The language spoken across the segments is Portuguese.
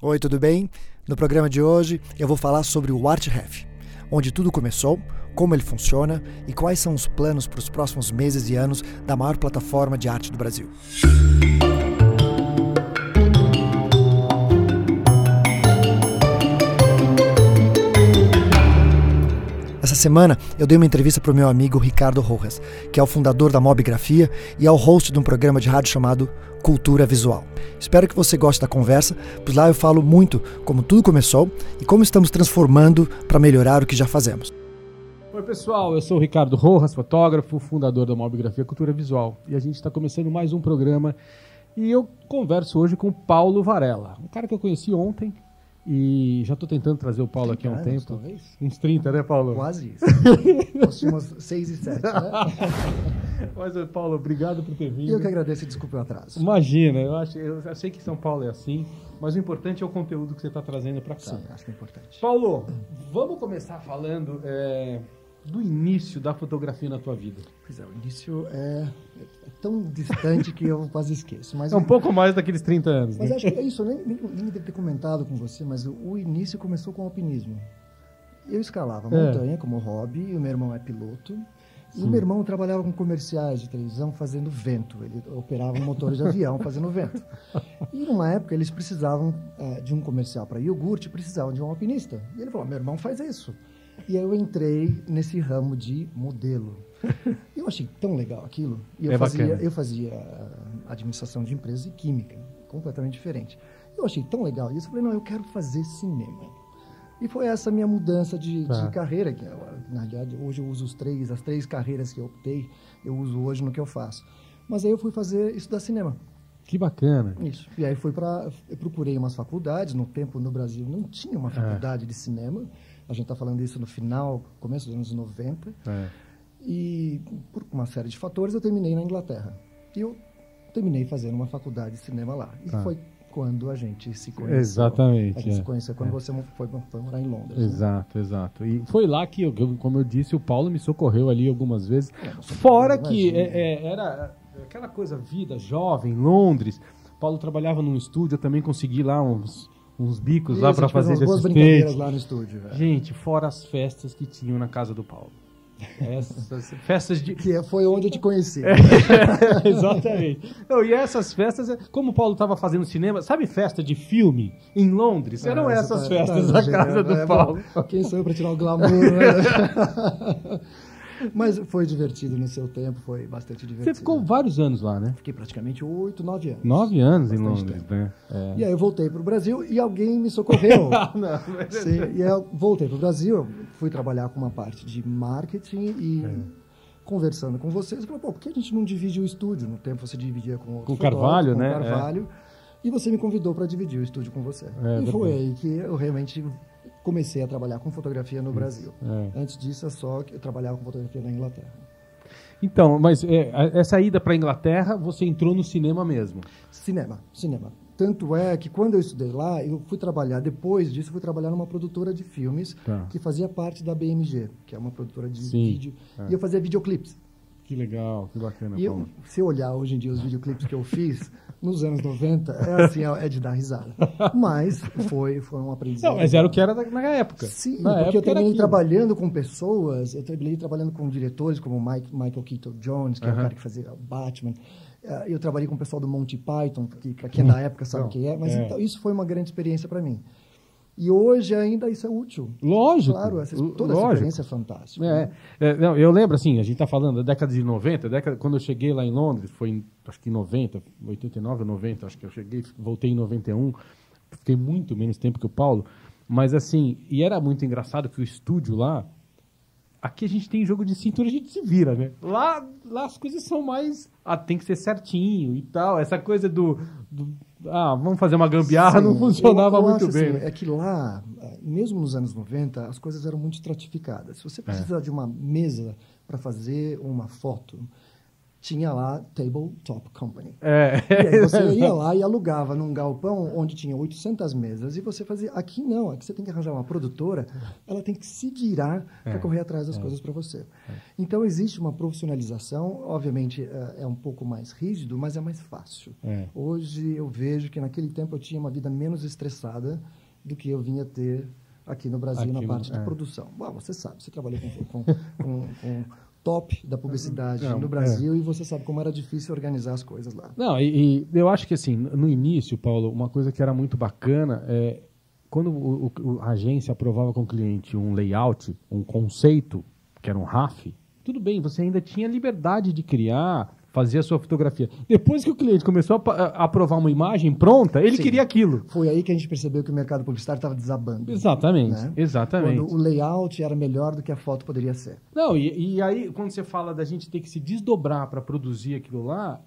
Oi, tudo bem? No programa de hoje eu vou falar sobre o ArtRef, onde tudo começou, como ele funciona e quais são os planos para os próximos meses e anos da maior plataforma de arte do Brasil. Essa semana eu dei uma entrevista para o meu amigo Ricardo Rojas, que é o fundador da Mobigrafia e é o host de um programa de rádio chamado Cultura Visual. Espero que você goste da conversa, pois lá eu falo muito como tudo começou e como estamos transformando para melhorar o que já fazemos. Oi pessoal, eu sou o Ricardo Rojas, fotógrafo, fundador da Mobigrafia Cultura Visual e a gente está começando mais um programa e eu converso hoje com Paulo Varela, um cara que eu conheci ontem, e já estou tentando trazer o Paulo aqui há um anos, tempo. talvez? Uns 30, né, Paulo? Quase isso. Nós tínhamos 6 e 7, né? Mas, Paulo, obrigado por ter vindo. Eu que agradeço e desculpe o atraso. Imagina, eu, acho, eu, eu sei que São Paulo é assim, mas o importante é o conteúdo que você está trazendo para cá. Sim, acho que é importante. Paulo, vamos começar falando é, do início da fotografia na tua vida. Pois é, o início é, é tão distante que eu quase esqueço. Mas, É um pouco mais daqueles 30 anos, mas né? acho que é isso, eu nem, nem, nem devo ter comentado com você, mas o, o início começou com o alpinismo. Eu escalava É. montanha como hobby, e o meu irmão é piloto. E Sim. o meu irmão trabalhava com comerciais de televisão fazendo vento. Ele operava um motor de avião fazendo vento. E numa época eles precisavam eh, de um comercial para iogurte, precisavam de um alpinista. E ele falou: meu irmão faz isso. E aí eu entrei nesse ramo de modelo. Eu achei tão legal aquilo. E eu É fazia, bacana. eu fazia ah, administração de empresas e química, completamente diferente. Eu achei tão legal isso, eu falei, não, eu quero fazer cinema. E foi essa minha mudança de, Tá. de carreira, que eu, na realidade hoje eu uso os três, as três carreiras que eu optei, eu uso hoje no que eu faço. Mas aí eu fui fazer estudar cinema. Que bacana. Isso. E aí fui para eu procurei umas faculdades, no tempo no Brasil não tinha uma faculdade de cinema. A gente está falando isso no final, começo dos anos 90. É. E por uma série de fatores eu terminei na Inglaterra. E eu terminei fazendo uma faculdade de cinema lá. E Tá. foi quando a gente se conheceu. Exatamente, A gente é. se conheceu quando você foi, foi morar em Londres. né? Exato, exato. E foi lá que, eu- como eu disse, o Paulo me socorreu ali algumas vezes. É, Fora que é, é, era aquela coisa, vida jovem, Londres. Paulo trabalhava num estúdio, eu também consegui lá uns, uns bicos lá Isso, para a gente fez fazer de assistente. brincadeiras lá no estúdio. velho. Gente, fora as festas que tinham na casa do Paulo. Essas festas de. Que é, foi onde eu te conheci. É. Exatamente. Não, e essas festas, como o Paulo estava fazendo cinema, sabe festa de filme em Londres? Eram Ah, essas você tá- festas tá da exagerando, casa do é, Paulo. bom, Quem sou eu para tirar o glamour? né? Mas foi divertido no seu tempo, foi bastante divertido. Você ficou vários anos lá, né? Fiquei praticamente oito, nove anos. Nove anos em Londres, tempo. né? É. E aí eu voltei para o Brasil e alguém me socorreu. Ah, não, mas- Sim, e eu voltei para o Brasil, fui trabalhar com uma parte de marketing e É. conversando com vocês, eu falei, pô, por que a gente não divide o estúdio? No tempo você dividia com outro Com o fotógrafo, Carvalho, com né? o Carvalho. E você me convidou para dividir o estúdio com você. É, e foi aí que eu realmente comecei a trabalhar com fotografia no Brasil. É. Antes disso, é só que eu trabalhava com fotografia na Inglaterra. Então, mas é, a- essa ida para Inglaterra, você entrou no cinema mesmo. Cinema, cinema. Tanto é que quando eu estudei lá, eu fui trabalhar, depois disso, fui trabalhar numa produtora de filmes Tá. que fazia parte da BMG, que é uma produtora de Sim, vídeo. é. E eu fazia videoclipes. Que legal, que bacana, E eu, se eu olhar hoje em dia os videoclipes que eu fiz, nos anos 90, é assim, é é de dar risada. Mas foi, foi um aprendizado. Não, mas era o que era na época. Sim, na porque eu época trabalhei aquilo. trabalhando com pessoas, eu trabalhei trabalhando com diretores como Mike, Michael Keaton Jones, que é o cara que fazia o Batman. Eh, Eu trabalhei com o pessoal do Monty Python, que para quem é da época sabe Não, quem é, mas é. então, isso foi uma grande experiência para mim. E hoje ainda isso é útil. Lógico. Claro, essa, toda essa lógico. experiência é fantástica. É, né? é, não, eu lembro assim, a gente tá falando da década de 90, década, quando eu cheguei lá em Londres, foi em, acho que em 90, 89 ou 90, acho que eu cheguei, voltei em 91, fiquei muito menos tempo que o Paulo, mas assim, e era muito engraçado que o estúdio lá, aqui a gente tem jogo de cintura, a gente se vira, né? Lá, lá as coisas são mais, ah, tem que ser certinho e tal, essa coisa do, do- ah, vamos fazer uma gambiarra, não Sim, funcionava eu- eu muito acho, bem. assim, né? É que lá, mesmo nos anos 90, as coisas eram muito estratificadas. Se É. você precisa de uma mesa para fazer uma foto, tinha lá Tabletop Company. É. E aí você ia lá e alugava num galpão onde tinha 800 mesas e você fazia. Aqui não, aqui você tem que arranjar uma produtora, ela tem que se virar para É. correr atrás das coisas para você. Então existe uma profissionalização, obviamente é, é um pouco mais rígido, mas é mais fácil. É. Hoje eu vejo que naquele tempo eu tinha uma vida menos estressada do que eu vinha ter aqui no Brasil Aqui na parte de é. produção. Bom, você sabe, você trabalhou com, com, com, com top da publicidade Não, no Brasil e você sabe como era difícil organizar as coisas lá. Não, e, e eu acho que assim, no início, Paulo, uma coisa que era muito bacana é quando o- o- a agência aprovava com o cliente um layout, um conceito, que era um RAF, tudo bem, você ainda tinha liberdade de criar, fazer a sua fotografia. Depois que o cliente começou a aprovar uma imagem pronta, ele Sim. queria aquilo. Foi aí que a gente percebeu que o mercado publicitário estava desabando. Exatamente, né? exatamente. Quando o layout era melhor do que a foto poderia ser. Não, e, e aí, quando você fala da gente ter que se desdobrar para produzir aquilo lá,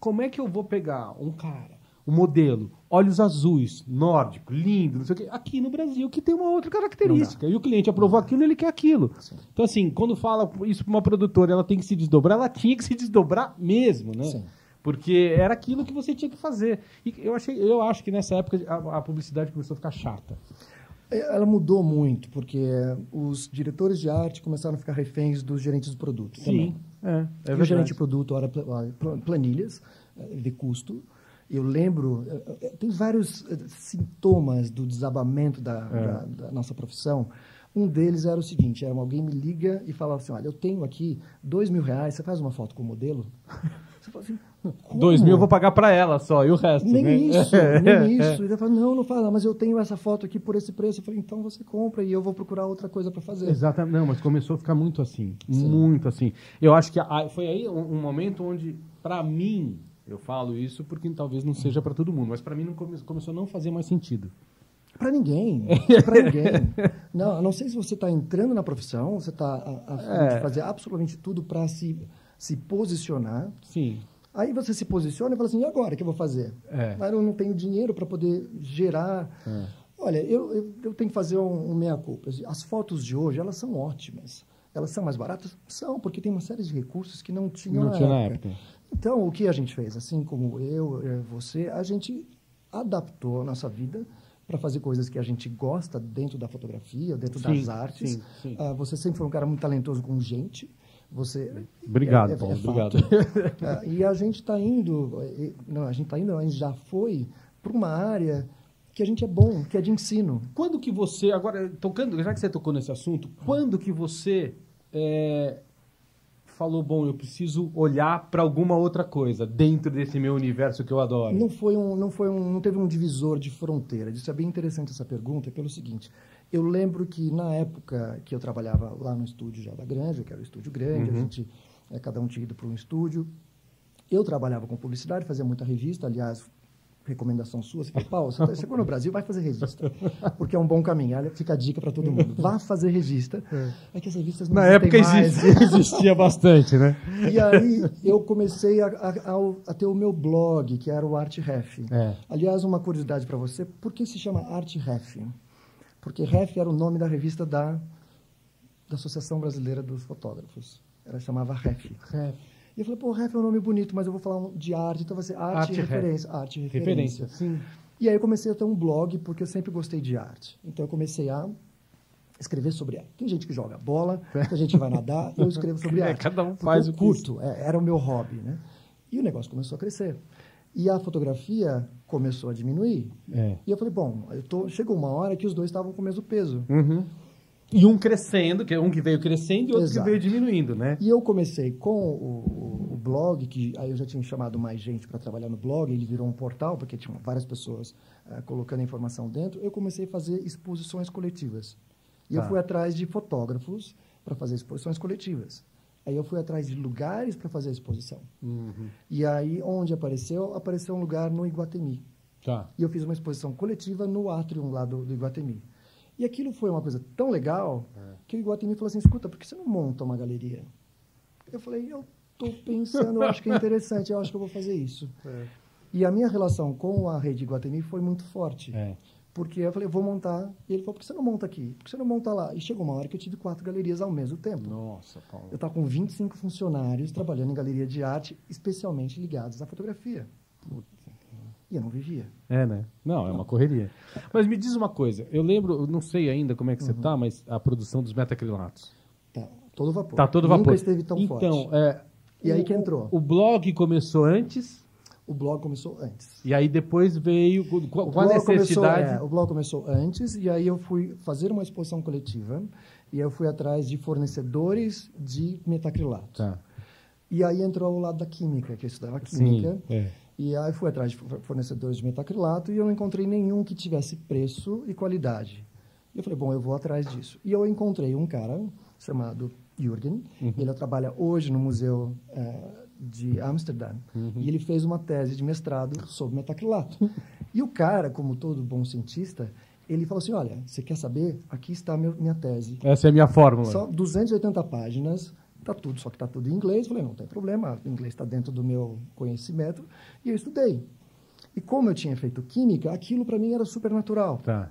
como é que eu vou pegar um cara, um modelo, olhos azuis, nórdico, lindo, não sei o quê, aqui no Brasil, que tem uma outra característica. E o cliente aprovou aquilo, ele quer aquilo. Sim. Então, assim, quando fala isso para uma produtora, ela tem que se desdobrar, ela tinha que se desdobrar mesmo, né? Sim. Porque era aquilo que você tinha que fazer. E eu, achei, eu acho que nessa época a, a publicidade começou a ficar chata. É, Ela mudou muito, porque os diretores de arte começaram a ficar reféns dos gerentes de produto. também. é, é e o verdade. gerente de produto pla- planilhas eh, de custo. Eu lembro, eh, eh, tem vários eh, sintomas do desabamento da, da- da nossa profissão. Um deles era o seguinte: era alguém me liga e falava assim, olha, eu tenho aqui dois mil reais, você faz uma foto com o modelo? Você fala assim, como? Dois mil eu vou pagar para ela só, e o resto, Nem né? isso, nem isso. E ele fala, não, não fala, mas eu tenho essa foto aqui por esse preço. Eu falei, então você compra e eu vou procurar outra coisa para fazer. Exatamente. Não, mas começou a ficar muito assim. Sim. Muito assim. Eu acho que foi aí um, um momento onde, pra mim, eu falo isso porque talvez não seja pra todo mundo, mas pra mim não come- começou a não fazer mais sentido. Para ninguém, para ninguém. Não, não sei se você está entrando na profissão, você está a, a É. fazer absolutamente tudo para se, se posicionar. Sim. Aí você se posiciona e fala assim, e agora o que eu vou fazer? É. Mas eu não tenho dinheiro para poder gerar. É. Olha, eu, eu, eu tenho que fazer um, um meia-culpa. As fotos de hoje, elas são ótimas. Elas são mais baratas? São, porque tem uma série de recursos que não tinham Não na tinha na época. Então, o que a gente fez? Assim como eu, eh, você, a gente adaptou a nossa vida para fazer coisas que a gente gosta dentro da fotografia, dentro Sim, das artes. sim, sim. Ah, você sempre foi um cara muito talentoso com gente. Você Obrigado, é- é- Paulo, é obrigado. Ah, e a gente está indo, eh, não, a gente está indo, a gente já foi para uma área que a gente é bom, que é de ensino. Quando que você, agora, tocando, já que você tocou nesse assunto, quando que você é, falou, bom, eu preciso olhar pra alguma outra coisa dentro desse meu universo que eu adoro? Não foi um, não foi um, não teve um divisor de fronteira. Isso é bem interessante essa pergunta, pelo seguinte: eu lembro que na época que eu trabalhava lá no estúdio já da Granja, que era o estúdio grande, Uhum. a gente eh, cada um tinha ido para um estúdio. Eu trabalhava com publicidade, fazia muita revista, aliás, recomendação sua, você falou, Paulo, você chegou no Brasil, vai fazer revista, porque é um bom caminho. Fica a dica para todo mundo. Vá fazer revista. É que as revistas não Na existem época mais. existia, existia bastante, né? E aí eu comecei a, a- a ter o meu blog, que era o Art Ref. É. Aliás, uma curiosidade para você, por que se chama Art Ref? Porque Ref era o nome da revista da, da Associação Brasileira dos Fotógrafos. Ela chamava Ref. E eu falei, pô, Ref é um nome bonito, mas eu vou falar de arte, então vai ser arte, Arte e Ref. referência. Arte e Referência, referência. sim. E aí eu comecei a ter um blog, porque eu sempre gostei de arte. Então eu comecei a escrever sobre arte. Tem gente que joga bola, tem gente que vai nadar, eu escrevo sobre É, arte. cada um faz o que curto, é, era o meu hobby, né? E o negócio começou a crescer. E a fotografia começou a diminuir. É. E eu falei, bom, eu tô, chegou uma hora que os dois estavam com o mesmo peso. Uhum. E um crescendo, que é um que veio crescendo e outro Exato. que veio diminuindo, né? E eu comecei com o, o- blog, que aí eu já tinha chamado mais gente para trabalhar no blog, ele virou um portal, porque tinha várias pessoas eh, colocando a informação dentro. Eu comecei a fazer exposições coletivas. E eu Tá. fui atrás de fotógrafos para fazer exposições coletivas. Aí eu fui atrás de lugares para fazer a exposição. Uhum. E aí, onde apareceu? Apareceu um lugar no Iguatemi. Tá. E eu fiz uma exposição coletiva no atrium lá do, do Iguatemi. E aquilo foi uma coisa tão legal que o Iguatemi falou assim, escuta, por que você não monta uma galeria? Eu falei, eu estou pensando, eu acho que é interessante, eu acho que eu vou fazer isso. E a minha relação com a rede Iguatemi foi muito forte. É. Porque eu falei, vou montar. E ele falou, por que você não monta aqui? Por que você não monta lá? E chegou uma hora que eu tive quatro galerias ao mesmo tempo. Nossa, Paulo. Eu estava com 25 funcionários trabalhando em galeria de arte, especialmente ligados à fotografia. E eu não vivia. É, né? Não, é uma correria. Mas me diz uma coisa, eu lembro, eu não sei ainda como é que você Uhum. tá, mas a produção dos metacrilatos. Tá, todo vapor. Tá todo vapor. Nunca esteve tão então, forte. é, E aí que entrou? O blog começou antes O blog começou antes. e aí depois veio com, com O a blog, começou, necessidade. é, o blog começou antes e aí eu fui fazer uma exposição coletiva e eu fui atrás de fornecedores de metacrilato. Tá. E aí entrou o lado da química, que eu estudava Sim, química. é. E aí fui atrás de for- fornecedores de metacrilato e eu não encontrei nenhum que tivesse preço e qualidade. E eu falei, bom, eu vou atrás disso. E eu encontrei um cara chamado Jürgen. Uhum. Ele trabalha hoje no Museu eh, de Amsterdã. Uhum. E ele fez uma tese de mestrado sobre metacrilato. e o cara, como todo bom cientista, ele falou assim, olha, você quer saber? Aqui está meu, minha tese. Essa é a minha fórmula. São 280 páginas, tá tudo, só que tá tudo em inglês. Falei, não tem problema, o inglês está dentro do meu conhecimento. E eu estudei. E como eu tinha feito química, aquilo para mim era super natural. Tá.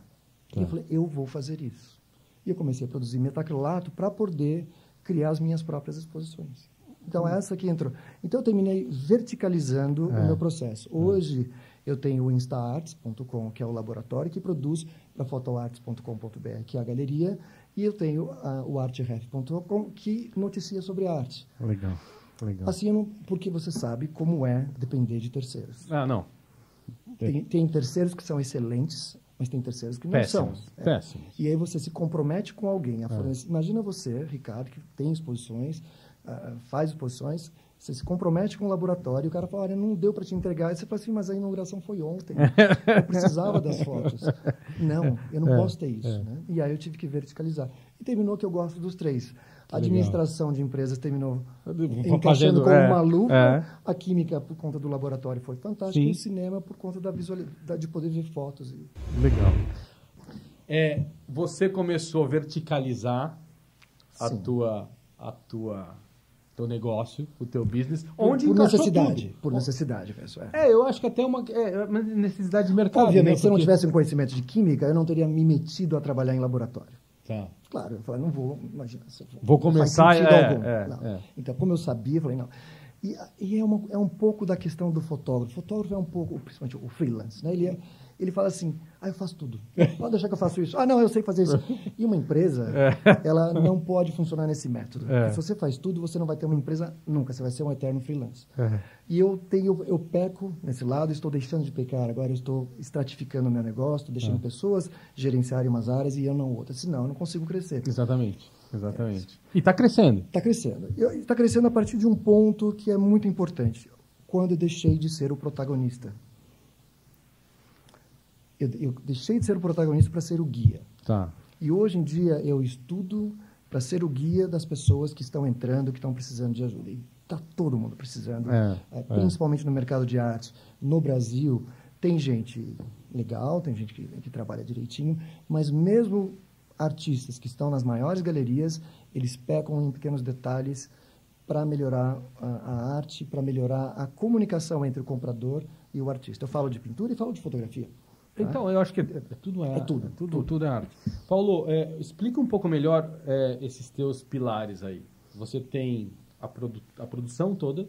E eu falei, eu vou fazer isso. E eu comecei a produzir metacrilato para poder criar as minhas próprias exposições. Então, essa que entrou. Então, eu terminei verticalizando É. o meu processo. Hoje, eu tenho o instaarts.com, que é o laboratório que produz para fotoarts.com.br, que é a galeria, e eu tenho ah, o artref.com, que noticia sobre arte. Legal. Legal. Assim, não, porque você sabe como é depender de terceiros. Ah, não. Tem, tem terceiros que são excelentes, mas tem terceiros que não Péssimos. são. É. Péssimos. E aí você se compromete com alguém. a fornecer- Imagina você, Ricardo, que tem exposições, ah, faz exposições, você se compromete com o laboratório e o cara fala, olha, não deu para te entregar. E você fala assim, mas a inauguração foi ontem. Eu precisava das fotos. Não, eu não É, posso ter isso. Né? E aí eu tive que verticalizar. E terminou que eu gosto dos três. A administração de empresas terminou encaixando como é, uma luva. é. A química, por conta do laboratório, foi fantástica. Sim. E o cinema, por conta da visualidade, de poder ver fotos. Legal. É, você começou a verticalizar a tua, a tua, teu negócio, o teu business, Por, onde por necessidade. tudo. Por necessidade, pessoal. É, eu acho que até uma, é, uma necessidade de mercado. Obviamente, né? se eu não Porque- tivesse um conhecimento de química, eu não teria me metido a trabalhar em laboratório. Tá. Claro, eu falei, não vou, imagina. se eu Vou faz começar, é, é, é. Então, como eu sabia, eu falei, não. E, e é, uma, é um pouco da questão do fotógrafo. O fotógrafo é um pouco, principalmente o freelance, né? Ele, é, ele fala assim, ah, eu faço tudo. Pode deixar que eu faço isso. Ah, não, eu sei fazer isso. E uma empresa, ela não pode funcionar nesse método. É. Se você faz tudo, você não vai ter uma empresa nunca. Você vai ser um eterno freelance. É. E eu tenho, eu peco nesse lado, estou deixando de pecar. Agora eu estou estratificando o meu negócio, deixando pessoas gerenciarem umas áreas e eu não outras. Senão eu não consigo crescer. Exatamente. Exatamente. E está crescendo. Está crescendo. Está crescendo a partir de um ponto que é muito importante. Quando eu deixei de ser o protagonista. Eu, eu deixei de ser o protagonista para ser o guia. Tá. E hoje em dia eu estudo para ser o guia das pessoas que estão entrando, que estão precisando de ajuda. E está todo mundo precisando, É, eh, é. principalmente no mercado de arte. No Brasil, tem gente legal, tem gente que, que trabalha direitinho, mas mesmo artistas que estão nas maiores galerias, eles pecam em pequenos detalhes para melhorar a, a arte, para melhorar a comunicação entre o comprador e o artista. Eu falo de pintura e falo de fotografia. Tá? Então, eu acho que é, é tudo é, É tudo, tudo, tudo. tudo é arte. Paulo, é, explica um pouco melhor é, esses teus pilares aí. Você tem a, produ a produção toda,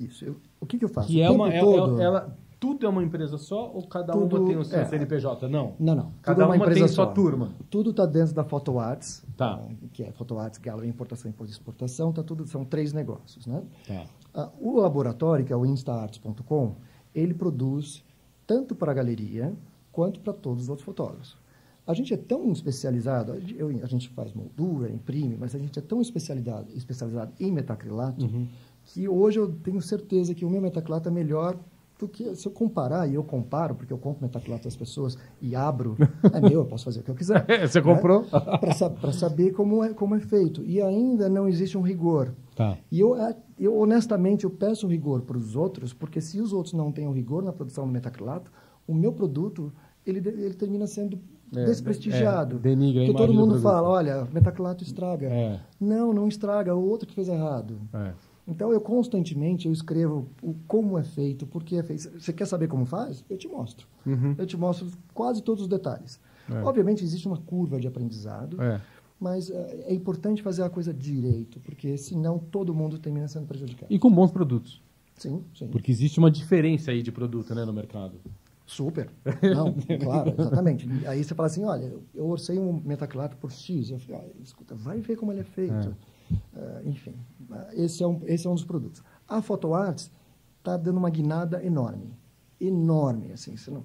Isso. Eu- o que, que eu faço? que O é uma. é- todo- é- ela, tudo é uma empresa só ou cada Tudo uma tem o seu é. CNPJ? Não. Não, não. Cada é uma uma tem empresa sua só. turma. Tudo está dentro da PhotoArts, Tá. ah, que é PhotoArts Gallery Importação e Exportação, tá tudo, são três negócios, né? Tá. Ah, o laboratório, que é o instaarts.com, ele produz tanto para a galeria quanto para todos os outros fotógrafos. A gente é tão especializado, a gente- faz moldura, imprime, mas a gente é tão especializado, especializado em metacrilato Uhum. que hoje eu tenho certeza que o meu metacrilato é melhor do que se eu comparar, e eu comparo, porque eu compro metacrilato das pessoas e abro, é meu, eu posso fazer o que eu quiser. Você comprou? Para saber como é, como é feito. E ainda não existe um rigor. Tá. E eu, eh, eu honestamente, eu peço rigor para os outros, porque se os outros não têm o rigor na produção do metacrilato, o meu produto, ele, ele termina sendo É, desprestigiado. é, denigra Porque todo mundo fala, olha, metacrilato estraga. É. Não, não estraga, o outro que fez errado. É. Então, eu constantemente eu escrevo o como é feito, por que é feito. Você quer saber como faz? Eu te mostro. Uhum. Eu te mostro quase todos os detalhes. É. Obviamente, existe uma curva de aprendizado, É. mas é importante fazer a coisa direito, porque senão todo mundo termina sendo prejudicado. E com bons produtos. Sim, sim. Porque existe uma diferença aí de produto né, no mercado. Super. Não, claro, exatamente. Aí você fala assim, olha, eu orcei um metacrilato por X. Eu falei, olha, escuta, vai ver como ele é feito. Eh, enfim, esse é, um, esse é um dos produtos. A PhotoArts está dando uma guinada enorme. Enorme, assim. Você não,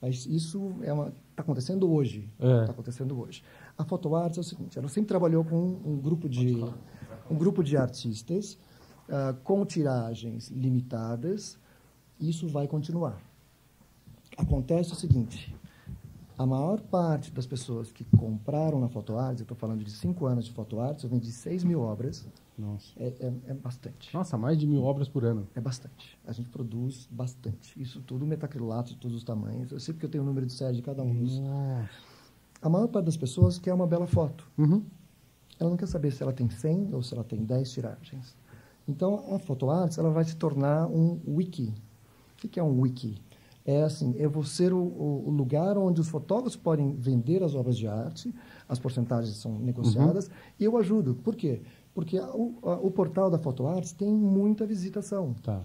mas isso é está acontecendo hoje. É. Está acontecendo hoje. A PhotoArts é o seguinte, ela sempre trabalhou com um grupo de, um grupo de artistas ah, com tiragens limitadas. Isso vai continuar acontece o seguinte: a maior parte das pessoas que compraram na PhotoArts, eu estou falando de cinco anos de PhotoArts, eu vendi 6 mil obras, Nossa. é, é, é bastante. Nossa, mais de mil obras por ano. É bastante. A gente produz bastante. Isso tudo metacrilato de todos os tamanhos. Eu sei porque eu tenho o número de série de cada um dos. Nossa. A maior parte das pessoas quer uma bela foto. Uhum. Ela não quer saber se ela tem 100 ou se ela tem 10 tiragens. Então, a PhotoArts ela vai se tornar um wiki. O que é um wiki? É assim, é você o, o, lugar onde os fotógrafos podem vender as obras de arte, as porcentagens são negociadas, e eu ajudo. Por quê? Porque a- o, a- o portal da PhotoArts tem muita visitação. Tá.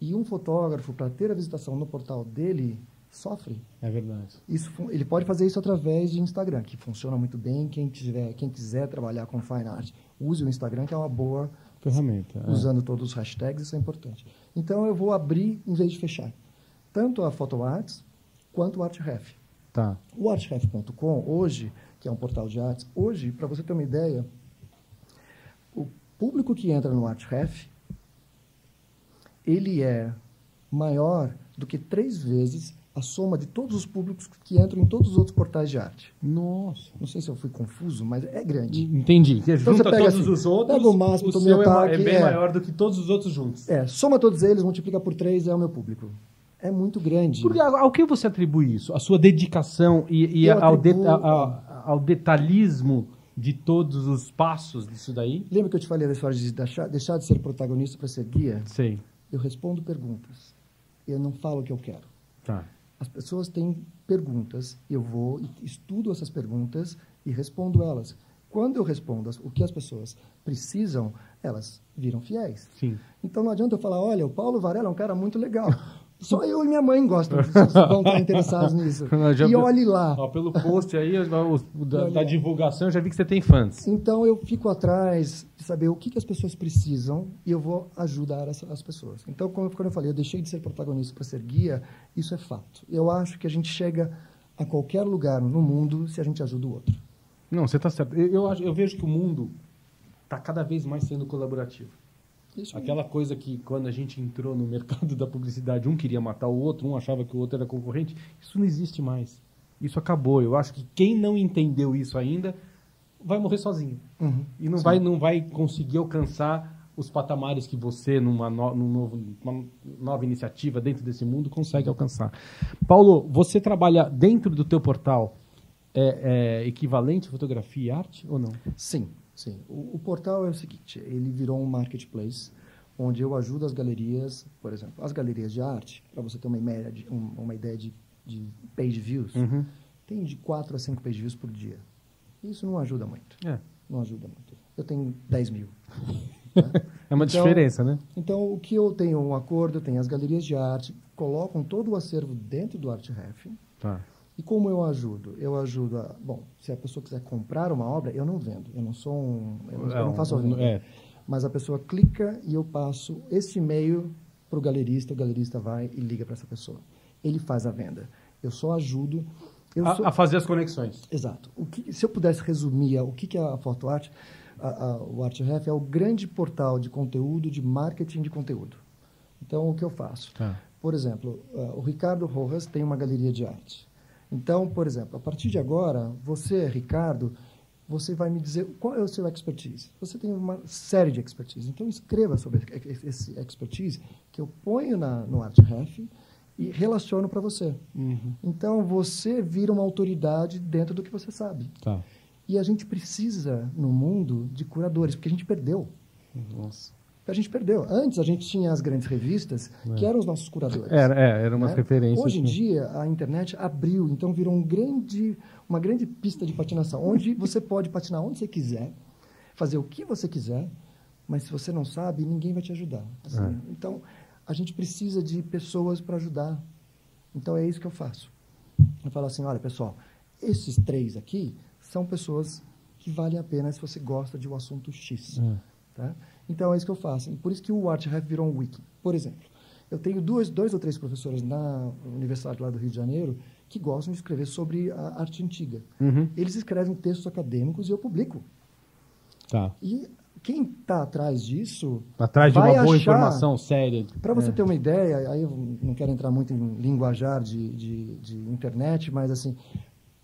E um fotógrafo, para ter a visitação no portal dele, sofre. É verdade. Isso, ele pode fazer isso através de Instagram, que funciona muito bem. Quem, tiver, quem quiser trabalhar com fine art, use o Instagram, que é uma boa, Ferramenta. é. usando todos os hashtags, isso é importante. Então, eu vou abrir em vez de fechar. Tanto a PhotoArts quanto o ArtRef. Tá. O artref.com, hoje, que é um portal de artes, hoje, para você ter uma ideia, o público que entra no ArtRef, ele é maior do que três vezes a soma de todos os públicos que entram em todos os outros portais de arte. Nossa. Não sei se eu fui confuso, mas é grande. Entendi. Que Então junta você pega todos assim, os outros, pega o máximo, o seu é, é bem é. maior do que todos os outros juntos. É, soma todos eles, multiplica por três, é o meu público. É muito grande. Porque ao que você atribui isso? A sua dedicação e, e ao, de- atribuo- a- ao detalhismo de todos os passos disso daí? Lembra que eu te falei da história de deixar, deixar de ser protagonista para ser guia? Sei. Eu respondo perguntas. Eu não falo o que eu quero. Tá. As pessoas têm perguntas, eu vou estudo essas perguntas e respondo elas. Quando eu respondo o que as pessoas precisam, elas viram fiéis. Sim. Então não adianta eu falar, olha, o Paulo Varela é um cara muito legal. Só eu e minha mãe gostam, vão estar interessados nisso. Já- E olhe lá. Ó, pelo post aí, o- o da, da divulgação, eu já vi que você tem fãs. Então eu fico atrás de saber o que, que as pessoas precisam e eu vou ajudar as, as pessoas. Então, como quando eu falei, eu deixei de ser protagonista para ser guia, isso é fato. Eu acho que a gente chega a qualquer lugar no mundo se a gente ajuda o outro. Não, você está certo. Eu, eu, eu vejo que o mundo está cada vez mais sendo colaborativo. Isso. Aquela coisa que quando a gente entrou no mercado da publicidade, um queria matar o outro, um achava que o outro era concorrente, isso não existe mais. Isso acabou. Eu acho que quem não entendeu isso ainda vai morrer sozinho. Uhum. E não Sim. vai, não vai conseguir alcançar os patamares que você, numa, no, num novo, uma nova iniciativa dentro desse mundo, consegue alcançar. Paulo, você trabalha dentro do teu portal é, é equivalente fotografia e arte ou não? Sim, sim. O, o portal é o seguinte, ele virou um marketplace onde eu ajudo as galerias, por exemplo, as galerias de arte, para você ter uma, ideia de, um- uma ideia de, de page views, Uhum. tem de 4 a 5 page views por dia. Isso não ajuda muito. É. Não ajuda muito. Eu tenho 10 mil. É uma Então- diferença, né? Então, o que eu tenho um acordo, tem as galerias de arte, colocam todo o acervo dentro do ArtRef. Tá. E como eu ajudo? Eu ajudo a... Bom, se a pessoa quiser comprar uma obra, eu não vendo. Eu não sou um... Eu não, eu não faço a venda. É. Mas a pessoa clica e eu passo este e-mail para o galerista, o galerista vai e liga para essa pessoa. Ele faz a venda. Eu só ajudo... Eu A, sou... a fazer as conexões. Exato. O que, se eu pudesse resumir o que, que é a a, o ArtRef é o grande portal de conteúdo, de marketing de conteúdo. Então, o que eu faço? Tá. Por exemplo, ah, o Ricardo Rojas tem uma galeria de arte. Então, por exemplo, a partir de agora, você, Ricardo, você vai me dizer qual é o seu expertise. Você tem uma série de expertise. Então, escreva sobre esse expertise que eu ponho na, no ArtRef e relaciono para você. Uhum. Então, você vira uma autoridade dentro do que você sabe. Tá. E a gente precisa, no mundo, de curadores, porque a gente perdeu. Nossa. A gente perdeu. Antes a gente tinha as grandes revistas, que eram os nossos curadores. Era, é, era umas né? referências. Hoje em dia a internet abriu, então virou um grande, uma grande pista de patinação, onde você pode patinar onde você quiser, fazer o que você quiser, mas se você não sabe, ninguém vai te ajudar. assim. É. Então a gente precisa de pessoas para ajudar. Então é isso que eu faço. Eu falo assim, olha pessoal, esses três aqui são pessoas que valem a pena se você gosta de um assunto X. É. Tá? Então é isso que eu faço. E Por isso que o ArtRef virou um wiki. Por exemplo, eu tenho duas, dois ou três professores na Universidade lá do Rio de Janeiro que gostam de escrever sobre a arte antiga. Uhum. Eles escrevem textos acadêmicos e eu publico. Tá. E quem está atrás disso Atrás de uma boa achar- informação séria. Para você É. ter uma ideia, aí eu não quero entrar muito em linguajar de, de, de internet, mas assim,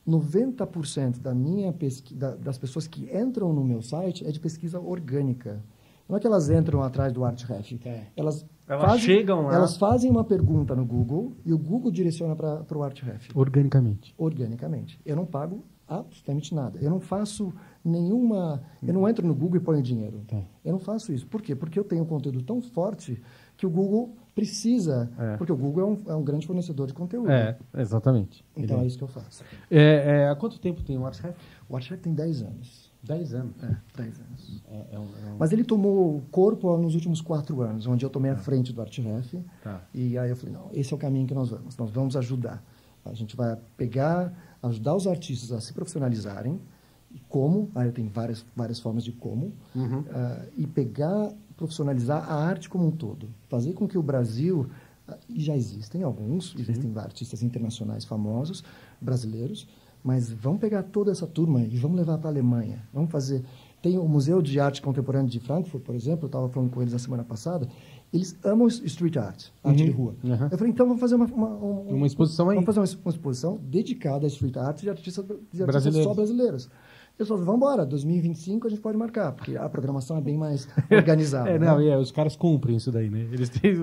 90% da minha pesqui, da- das pessoas que entram no meu site é de pesquisa orgânica. Não é que elas entram atrás do ArtRef. É. Elas, Elas fazem, chegam lá- Elas fazem uma pergunta no Google e o Google direciona para o ArtRef Organicamente. organicamente. Eu não pago absolutamente nada. Eu não faço nenhuma. Eu não entro no Google e ponho dinheiro. Tá. Eu não faço isso. Por quê? Porque eu tenho um conteúdo tão forte que o Google precisa. É. Porque o Google é um, é um grande fornecedor de conteúdo. É, exatamente. Então Ele- é isso que eu faço. É, é, há quanto tempo tem o ArtRef? O ArtRef tem 10 anos. 10 anos. É, 10 anos. É, é um, é um- Mas ele tomou corpo nos últimos quatro anos, onde eu tomei a frente do ArtRef. Tá. E aí eu falei, não, esse é o caminho que nós vamos. Nós vamos ajudar. A gente vai pegar, ajudar os artistas a se profissionalizarem. E como? Aí tenho várias, várias formas de como. Uhum. ah, e pegar, profissionalizar a arte como um todo. Fazer com que o Brasil, ah, e já existem alguns, existem artistas internacionais famosos, brasileiros, mas vamos pegar toda essa turma e vamos levar para a Alemanha. Vamos fazer. Tem o Museu de Arte Contemporânea de Frankfurt, por exemplo, eu estava falando com eles na semana passada. Eles amam street art, arte Uhum. de rua. Uhum. Eu falei, então vamos fazer uma, uma, um- Uma exposição aí. Vamos fazer uma, uma exposição dedicada a street art de artistas, de artistas Brasileiros. só brasileiros. Eu falei, vamos embora, 2025 a gente pode marcar, porque a programação é bem mais organizada. É, né? não, e é, os caras cumprem isso daí, né? Eles têm,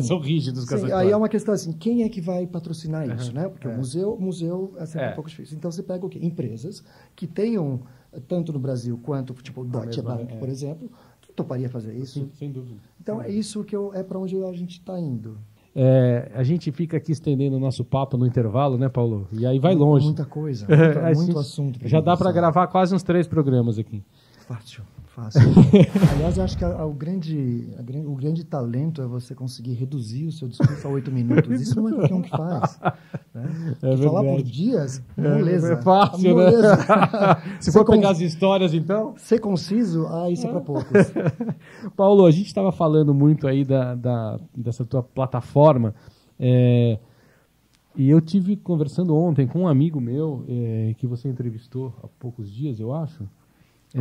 são rígidos com Sim, aí é uma questão assim, quem é que vai patrocinar isso, né? Porque É. o museu, museu é sempre É. um pouco difícil. Então você pega o quê? Empresas que tenham, eh, tanto no Brasil quanto, tipo, o Deutsche Bank, é. por exemplo, toparia fazer isso. Sim, sem dúvida. Então é isso que eu, é para onde a gente está indo. É, a gente fica aqui estendendo o nosso papo no intervalo, né, Paulo? E aí vai longe. Muita coisa, É, muito gente- assunto. Já dá para gravar quase uns três programas aqui. Fácil, fácil. Aliás, eu acho que a- a- o, grande, a o grande talento é você conseguir reduzir o seu discurso a oito minutos. Isso não é qualquer um que faz. Né? É falar por dias, moleza. É fácil, né? moleza. Se Ser for pegar as histórias, então. Ser conciso, ah, isso é para poucos. Paulo, a gente estava falando muito aí da, da- dessa tua plataforma. é, e eu tive conversando ontem com um amigo meu é, que você entrevistou há poucos dias, eu acho.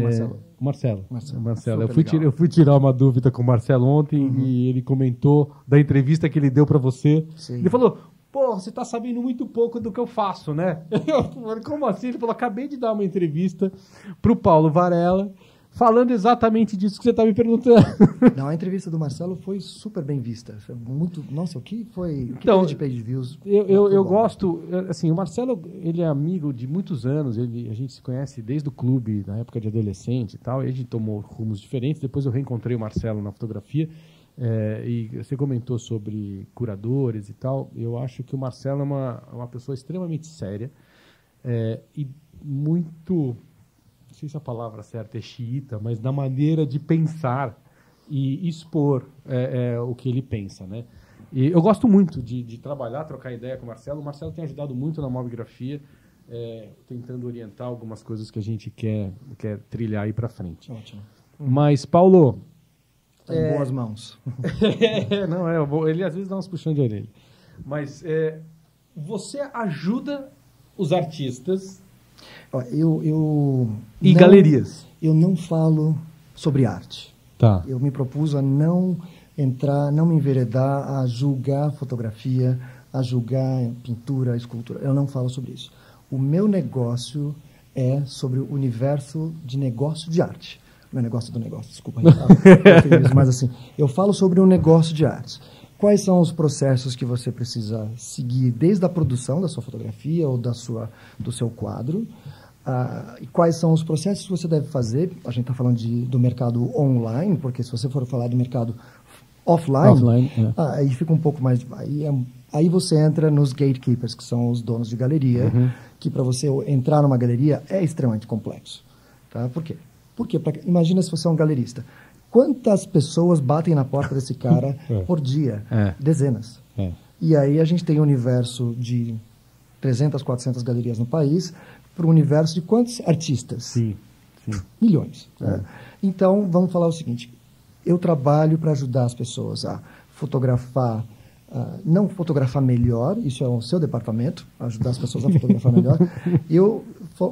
Marcelo. É, Marcelo. Marcelo. Marcelo. Eu, fui. Uhum. tirar, eu fui tirar uma dúvida com o Marcelo ontem e ele comentou da entrevista que ele deu para você. Sim. Ele falou: Pô, você tá sabendo muito pouco do que eu faço, né? Eu falei, como assim? Ele falou: acabei de dar uma entrevista pro Paulo Varela, falando exatamente disso que você tá me perguntando. Não, a entrevista do Marcelo foi super bem vista. Foi muito. Nossa, o que foi. O que Então, de page views? Eu, eu, eu gosto, eh, assim, o Marcelo, ele é amigo de muitos anos, ele, a gente se conhece desde o clube, na época de adolescente e tal, e a gente tomou rumos diferentes, depois eu reencontrei o Marcelo na fotografia, eh, e você comentou sobre curadores e tal, eu acho que o Marcelo é uma, é uma pessoa extremamente séria, eh, e muito, sei se a palavra certa é xiita, mas na maneira de pensar e expor é, é, o que ele pensa, né? E eu gosto muito de, de trabalhar, trocar ideia com o Marcelo. O Marcelo tem ajudado muito na mobigrafia, é, tentando orientar algumas coisas que a gente quer, quer trilhar aí para frente. Ótimo. Mas, Paulo... Tá em É. boas mãos. É, não, é, ele às vezes dá uns puxões de orelha. Mas é, você ajuda os artistas Eu, eu e não- galerias. Eu não falo sobre arte. Tá. Eu me propus a não entrar, não me enveredar a julgar fotografia, a julgar pintura, escultura. Eu não falo sobre isso. O meu negócio é sobre o universo de negócio de arte. É negócio do negócio, desculpa. tá? Mas assim, eu falo sobre um negócio de arte. Quais são os processos que você precisa seguir desde a produção da sua fotografia ou da sua, do seu quadro Ah, e quais são os processos que você deve fazer? A gente está falando de, do mercado online, porque se você for falar do mercado offline, Offline, é. ah, aí fica um pouco mais. Aí, é- aí você entra nos gatekeepers, que são os donos de galeria, Uhum. que para você entrar numa galeria é extremamente complexo. Tá? Por quê? Porque pra- imagina se você é um galerista. Quantas pessoas batem na porta desse cara É. por dia? É. Dezenas. É. E aí a gente tem um universo de 300, 400 galerias no país para um universo de quantos artistas? Sim, sim. Milhões. né? Então, vamos falar o seguinte: eu trabalho para ajudar as pessoas a fotografar, ah, não fotografar melhor, isso é o seu departamento, ajudar as pessoas a fotografar melhor. Eu,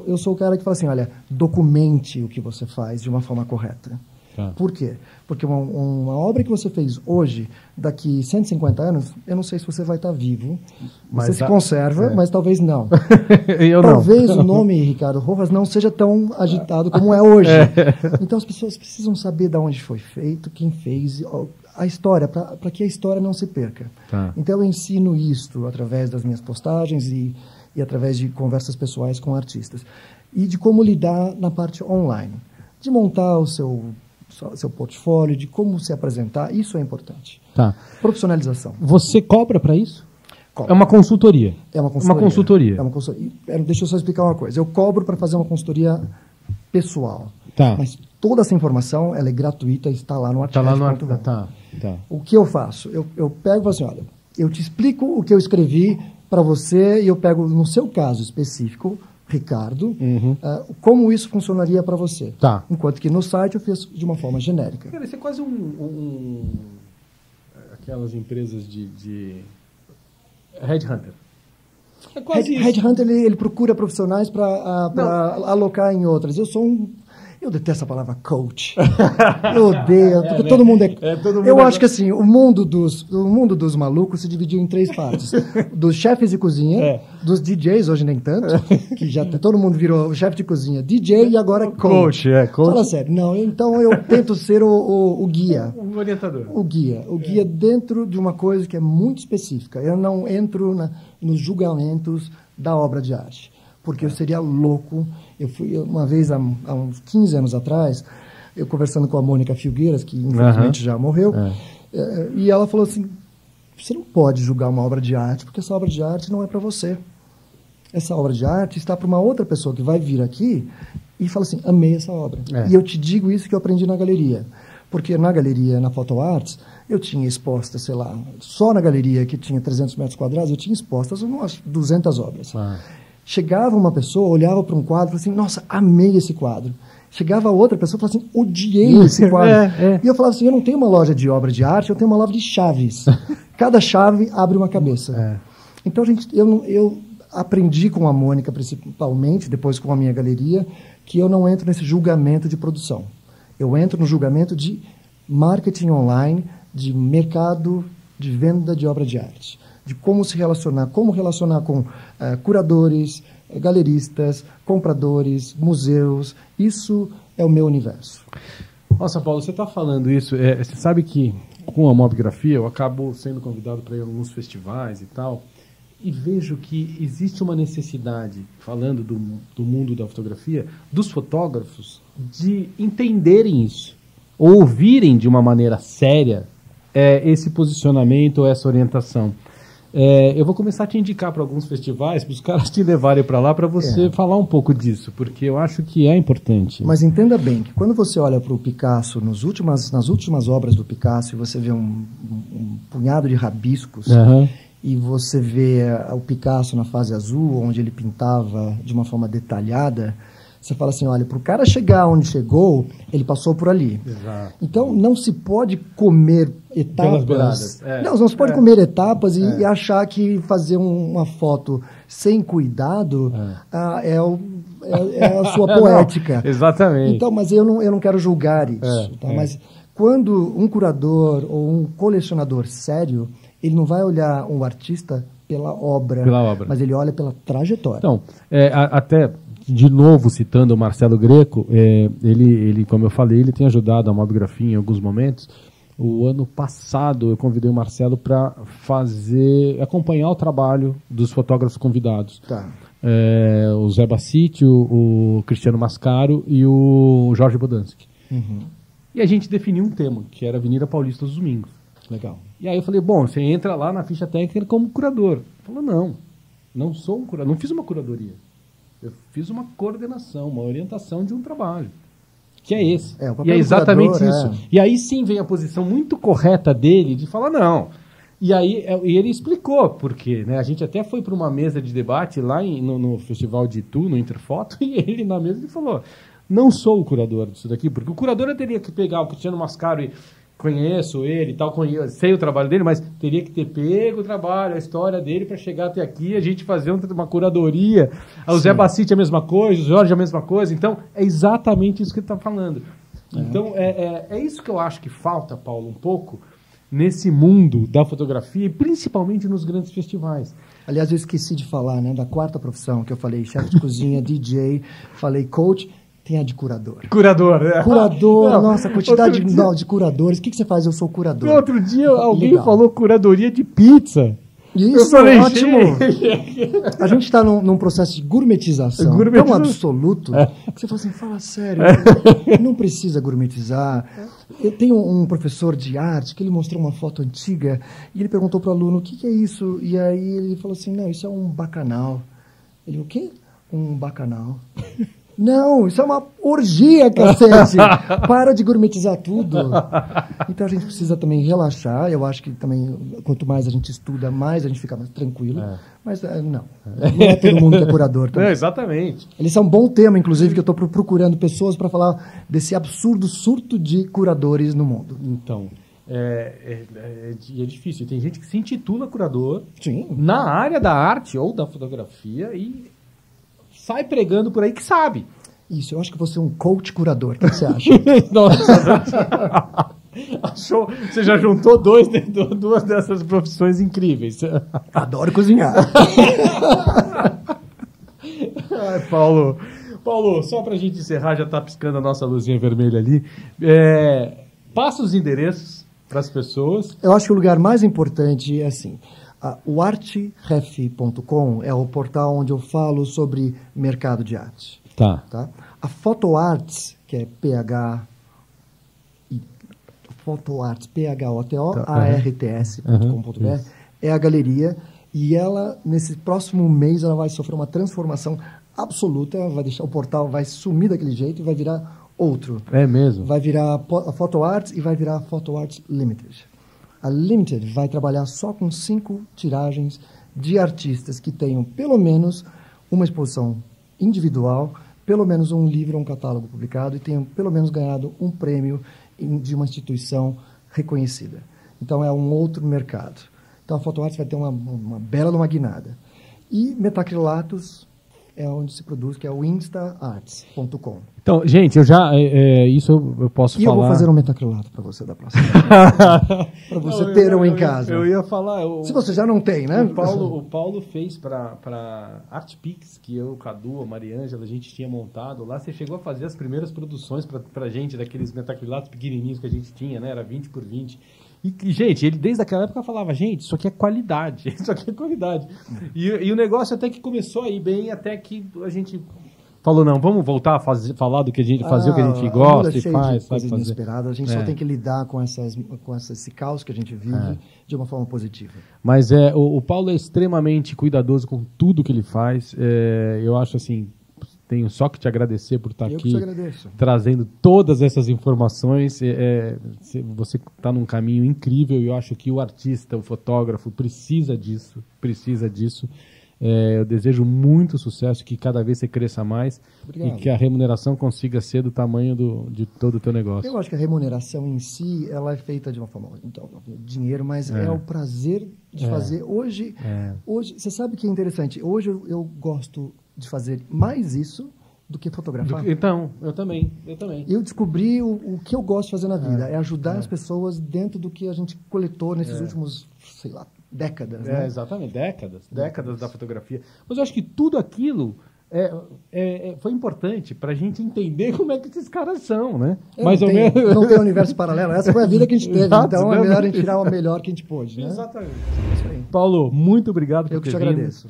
eu sou o cara que fala assim: olha, documente o que você faz de uma forma correta. Tá. Por quê? Porque uma, uma obra que você fez hoje, daqui 150 anos, eu não sei se você vai estar vivo. Mas você se a- conserva, é. mas talvez não. Eu não. Talvez o nome Ricardo Rojas não seja tão agitado como é hoje. Então as pessoas precisam saber de onde foi feito, quem fez, a história, para que a história não se perca. Tá. Então eu ensino isto através das minhas postagens e, e através de conversas pessoais com artistas. E de como lidar na parte online. De montar o seu, seu portfólio, de como se apresentar, isso é importante. Tá. Profissionalização. Você cobra para isso? Cobra. É uma consultoria. É uma consultoria. Uma consultoria. É uma consultoria. Deixa eu só explicar uma coisa. Eu cobro para fazer uma consultoria pessoal. Tá. Mas toda essa informação ela é gratuita e está lá no Tá lá no artigo. ar... Tá, tá. O que eu faço? Eu, eu pego e falo assim, olha, eu te explico o que eu escrevi para você e eu pego, no seu caso específico, Ricardo, ah, como isso funcionaria para você. Uhum. Tá. Enquanto que no site eu fiz de uma forma genérica. Cara, isso é quase um. um- aquelas empresas de. de... Headhunter. É quase Red, isso. Headhunter, ele, ele procura profissionais para alocar em outras. Eu sou um... Eu detesto a palavra coach. Eu odeio, porque né? todo mundo é... É, todo mundo eu é- acho que assim, o mundo, dos, o mundo dos malucos se dividiu em três partes. Dos chefes de cozinha, É. dos DJs, hoje nem tanto, que já todo mundo virou chefe de cozinha, DJ e agora coach. Coach, é, coach. Fala sério. Não, então eu tento ser o, o- o guia. Um orientador. O guia. O guia dentro de uma coisa que é muito específica. Eu não entro na- nos julgamentos da obra de arte. Porque eu seria louco. Eu fui uma vez, há, há uns 15 anos atrás, eu conversando com a Mônica Filgueiras, que infelizmente já morreu, eh, e ela falou assim: você não pode julgar uma obra de arte, porque essa obra de arte não é para você. Essa obra de arte está para uma outra pessoa que vai vir aqui e fala assim: amei essa obra. É. E eu te digo isso que eu aprendi na galeria. Porque na galeria, na Photo Arts, eu tinha exposta, sei lá, só na galeria que tinha 300 metros quadrados, eu tinha expostas umas 200 obras. Ah. Chegava uma pessoa, olhava para um quadro e falava assim: Nossa, amei esse quadro. Chegava outra pessoa e falava assim: Odiei esse quadro. É, é. E eu falava assim: Eu não tenho uma loja de obra de arte, eu tenho uma loja de chaves. Cada chave abre uma cabeça. É. Então, gente, eu, eu aprendi com a Mônica, principalmente, depois com a minha galeria, que eu não entro nesse julgamento de produção. Eu entro no julgamento de marketing online, de mercado de venda de obra de arte, de como se relacionar, como relacionar com eh, curadores, eh, galeristas, compradores, museus. Isso é o meu universo. Nossa, Paulo, você está falando isso. é, você sabe que com a mobigrafia eu acabo sendo convidado para ir a alguns festivais e tal. E vejo que existe uma necessidade, falando do, do mundo da fotografia, dos fotógrafos de entenderem isso, ouvirem de uma maneira séria é, esse posicionamento ou essa orientação. É, eu vou começar a te indicar para alguns festivais, para os caras te levarem para lá, para você É. falar um pouco disso, porque eu acho que é importante. Mas entenda bem que quando você olha para o Picasso, nos últimas, nas últimas obras do Picasso, e você vê um, um- um punhado de rabiscos, Aham. e você vê eh, o Picasso na fase azul, onde ele pintava de uma forma detalhada, você fala assim, olha, para o cara chegar onde chegou, ele passou por ali. Exato. Então não se pode comer etapas. é. Não, não se pode comer etapas e, e achar que fazer um- uma foto sem cuidado ah, é, o- é- é a sua poética. Exatamente. Então, mas eu não, eu não quero julgar isso. É, tá? é. Mas quando um curador ou um colecionador sério, ele não vai olhar um artista pela obra, Pela obra. mas ele olha pela trajetória. Então, é, a- até de novo citando o Marcelo Greco, é, ele, ele, como eu falei, ele tem ajudado a mobigrafia em alguns momentos. O ano passado eu convidei o Marcelo para fazer acompanhar o trabalho dos fotógrafos convidados. Tá. é, o Zé Bacite, o, o, Cristiano Mascaro e o Jorge Bodansky. Uhum. E a gente definiu um tema, que era Avenida Paulista dos Domingos. Legal. E aí eu falei, bom, você entra lá na ficha técnica como curador. Ele falou, não, não sou um curador, não fiz uma curadoria. Eu fiz uma coordenação, uma orientação de um trabalho. Que é esse. É, e é exatamente curador, isso. É. E aí sim vem a posição muito correta dele de falar, não. E aí é, e ele explicou por quê. Né? A gente até foi para uma mesa de debate lá em, no, no, Festival de Itu, no Interfoto, e ele na mesa ele falou: não sou o curador disso daqui, porque o curador teria que pegar o Cristiano Mascaro e conheço ele e tal, conheço, sei o trabalho dele, mas teria que ter pego o trabalho, a história dele para chegar até aqui, a gente fazer uma curadoria. O Zé Bacite é a mesma coisa, o Jorge é a mesma coisa. Então, é exatamente isso que ele está falando. É. Então, é, é, é, isso que eu acho que falta, Paulo, um pouco, nesse mundo da fotografia, e principalmente nos grandes festivais. Aliás, eu esqueci de falar né, da quarta profissão que eu falei, chefe de cozinha, DJ, falei coach tem a de curador. Curador, é. Curador, não, nossa, quantidade de, não, de curadores. O que, que você faz? Eu sou curador. outro dia alguém Legal. falou curadoria de pizza. Isso, falei, ótimo. a gente está num, num, processo de gourmetização, gourmetização. tão absoluto é. que você fala assim, fala sério, é. não precisa gourmetizar. Eu tenho um professor de arte que ele mostrou uma foto antiga e ele perguntou para o aluno, o que, que, é isso? E aí ele falou assim, não, isso é um bacanal. Ele, o quê? Um bacanal. Não, isso é uma orgia, cacete. Para de gourmetizar tudo. Então a gente precisa também relaxar. Eu acho que também, quanto mais a gente estuda, mais a gente fica mais tranquilo. É. Mas é, não. Não é todo mundo que é curador. Também. Exatamente. Eles são um bom tema, inclusive, que eu estou procurando pessoas para falar desse absurdo surto de curadores no mundo. Então. É, é, é, é, difícil. Tem gente que se intitula curador Sim. na área da arte ou da fotografia e sai pregando por aí que sabe. Isso, eu acho que você é um coach curador. O que você acha? Nossa, Achou? Você já juntou dois, duas dessas profissões incríveis. Adoro cozinhar. Ai, Paulo. Paulo, só para a gente encerrar, já está piscando a nossa luzinha vermelha ali. É, passa os endereços para as pessoas. Eu acho que o lugar mais importante é assim. O artref.com é o portal onde eu falo sobre mercado de arte. Tá. tá? A PhotoArts, que é PH PhotoArts, P-H-O-T-O-A-R-T-S.com.br, uhum. é a galeria e ela, nesse próximo mês, ela vai sofrer uma transformação absoluta, vai deixar o portal, vai sumir daquele jeito e vai virar outro. É mesmo? Vai virar a PhotoArts e vai virar a PhotoArts Limited. A Limited vai trabalhar só com cinco tiragens de artistas que tenham pelo menos uma exposição individual, pelo menos um livro ou um catálogo publicado e tenham pelo menos ganhado um prêmio de uma instituição reconhecida. Então é um outro mercado. Então a PhotoArts vai ter uma, uma bela uma guinada. E metacrilatos é onde se produz, que é o instaarts.com. Então, gente, eu já. É, é isso eu, posso e falar. E eu vou fazer um metacrilato para você da próxima Para você não, ter eu, um em casa. Eu, ia falar. Se você já não tem, né? O Paulo, o Paulo fez para ArtPix, que eu, o Cadu, a Mariângela, a gente tinha montado lá. Você chegou a fazer as primeiras produções para a gente, daqueles metacrilatos pequenininhos que a gente tinha, né? Era 20 por 20. E, gente, ele desde aquela época falava, gente, isso aqui é qualidade, isso aqui é qualidade. E, e o negócio até que começou aí bem, até que a gente falou, não, vamos voltar a fazer, falar do que a gente, fazer ah, o que a gente ah, gosta e faz. Coisas fazer. inesperadas. A gente é. só tem que lidar com, essas, com esse caos que a gente vive é. de uma forma positiva. Mas é, o, o, Paulo é extremamente cuidadoso com tudo que ele faz. É, eu acho assim, tenho só que te agradecer por estar Eu aqui trazendo todas essas informações. É, é você está num caminho incrível e eu acho que o artista, o fotógrafo, precisa disso, precisa disso. É, eu desejo muito sucesso, que cada vez você cresça mais Obrigado. e que a remuneração consiga ser do tamanho do, de todo o teu negócio. Eu acho que a remuneração em si, ela é feita de uma forma, então, dinheiro, mas é, é o prazer de é. fazer. Hoje, é. hoje, você sabe que é interessante. Hoje eu, eu gosto de fazer mais isso do que fotografar. Do, então, eu também, eu também. Eu descobri o, o que eu gosto de fazer na vida, é, é ajudar é. as pessoas dentro do que a gente coletou nesses é. últimos, sei lá, décadas. É, né? exatamente, décadas, décadas da fotografia. Mas eu acho que tudo aquilo é, é, é, foi importante para a gente entender como é que esses caras são, né? É, Mais ou tem, menos. Não tem universo paralelo. Essa foi a vida que a gente teve. Exato, então é melhor a gente tirar o melhor que a gente pôde, né? Exatamente. Paulo, muito obrigado por Eu ter que te vindo. agradeço.